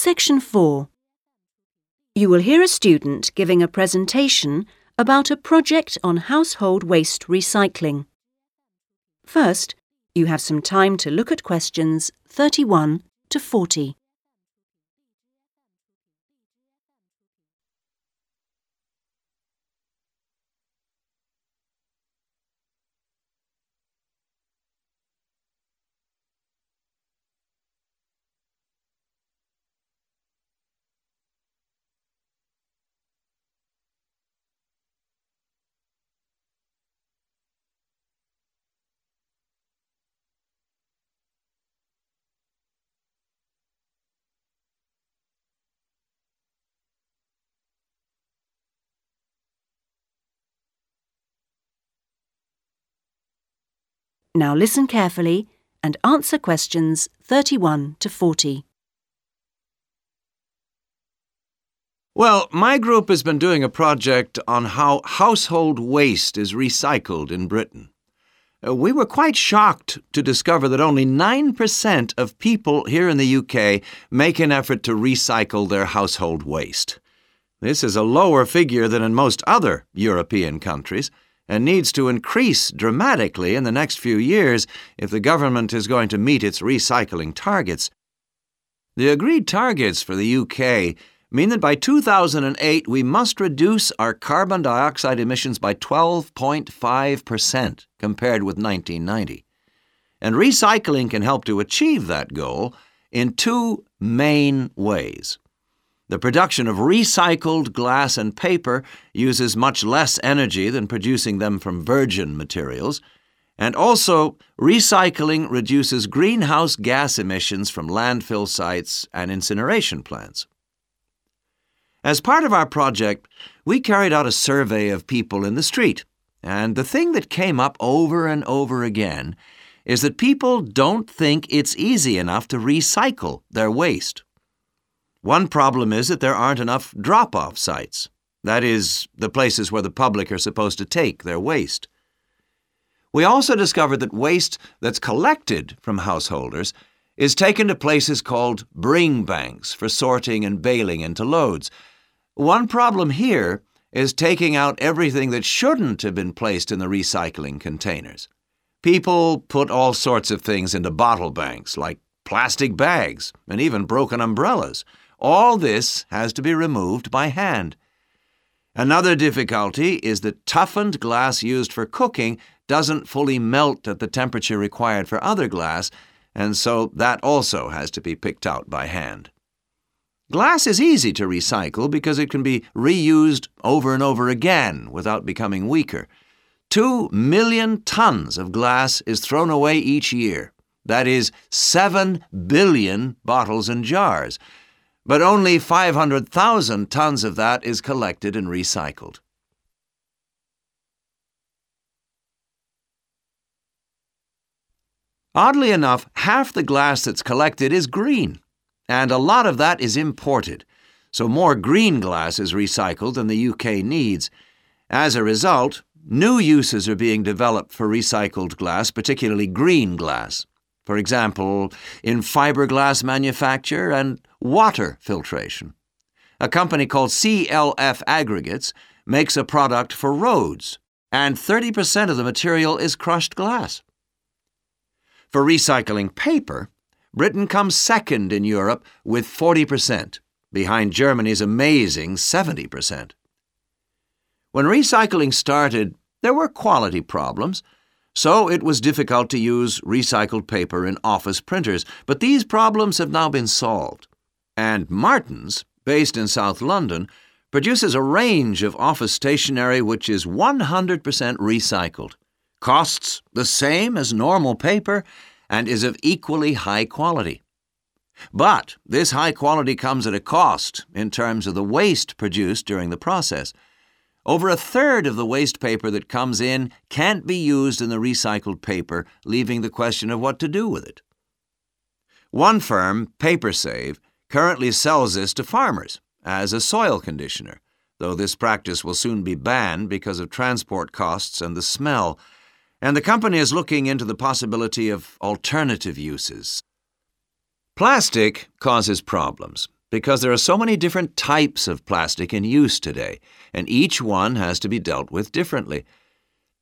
Section 4. You will hear a student giving a presentation about a project on household waste recycling. First, you have some time to look at questions 31 to 40. Now listen carefully and answer questions 31 to 40. Well, my group has been doing a project on how household waste is recycled in Britain. Uh, We were quite shocked to discover that only 9% of people here in the UK make an effort to recycle their household waste. This is a lower figure than in most other European countries and needs to increase dramatically in the next few years if the government is going to meet its recycling targets. The agreed targets for the UK mean that by 2008 we must reduce our carbon dioxide emissions by 12.5% compared with 1990. And recycling can help to achieve that goal in two main ways. The production of recycled glass and paper uses much less energy than producing them from virgin materials, and also recycling reduces greenhouse gas emissions from landfill sites and incineration plants. As part of our project, we carried out a survey of people in the street, and the thing that came up over and over again is that people don't think it's easy enough to recycle their waste. One problem is that there aren't enough drop off sites. That is, the places where the public are supposed to take their waste. We also discovered that waste that's collected from householders is taken to places called bring banks for sorting and baling into loads. One problem here is taking out everything that shouldn't have been placed in the recycling containers. People put all sorts of things into bottle banks, like plastic bags and even broken umbrellas. All this has to be removed by hand. Another difficulty is that toughened glass used for cooking doesn't fully melt at the temperature required for other glass, and so that also has to be picked out by hand. Glass is easy to recycle because it can be reused over and over again without becoming weaker. Two million tons of glass is thrown away each year. That is, seven billion bottles and jars but only 500,000 tons of that is collected and recycled. Oddly enough, half the glass that's collected is green, and a lot of that is imported, so more green glass is recycled than the UK needs. As a result, new uses are being developed for recycled glass, particularly green glass. For example, in fiberglass manufacture and water filtration. A company called CLF Aggregates makes a product for roads, and 30% of the material is crushed glass. For recycling paper, Britain comes second in Europe with 40%, behind Germany's amazing 70%. When recycling started, there were quality problems, so it was difficult to use recycled paper in office printers, but these problems have now been solved. And Martins, based in South London, produces a range of office stationery which is 100% recycled, costs the same as normal paper, and is of equally high quality. But this high quality comes at a cost in terms of the waste produced during the process. Over a third of the waste paper that comes in can't be used in the recycled paper, leaving the question of what to do with it. One firm, PaperSave, currently sells this to farmers as a soil conditioner, though this practice will soon be banned because of transport costs and the smell, and the company is looking into the possibility of alternative uses. Plastic causes problems. Because there are so many different types of plastic in use today, and each one has to be dealt with differently.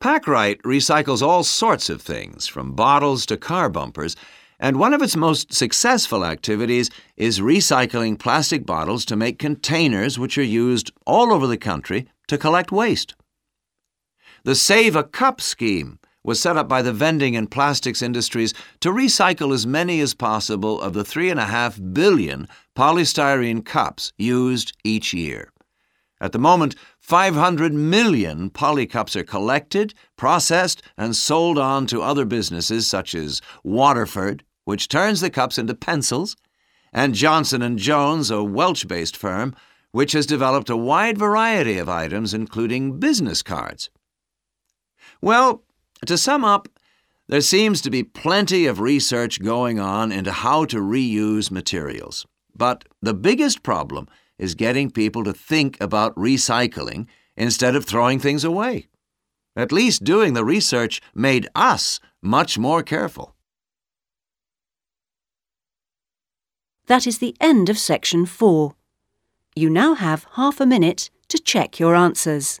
Packrite recycles all sorts of things, from bottles to car bumpers, and one of its most successful activities is recycling plastic bottles to make containers which are used all over the country to collect waste. The Save a Cup scheme was set up by the vending and plastics industries to recycle as many as possible of the 3.5 billion polystyrene cups used each year. At the moment, 500 million polycups are collected, processed, and sold on to other businesses such as Waterford, which turns the cups into pencils, and Johnson & Jones, a Welsh-based firm, which has developed a wide variety of items including business cards. Well, to sum up, there seems to be plenty of research going on into how to reuse materials. But the biggest problem is getting people to think about recycling instead of throwing things away. At least doing the research made us much more careful. That is the end of section 4. You now have half a minute to check your answers.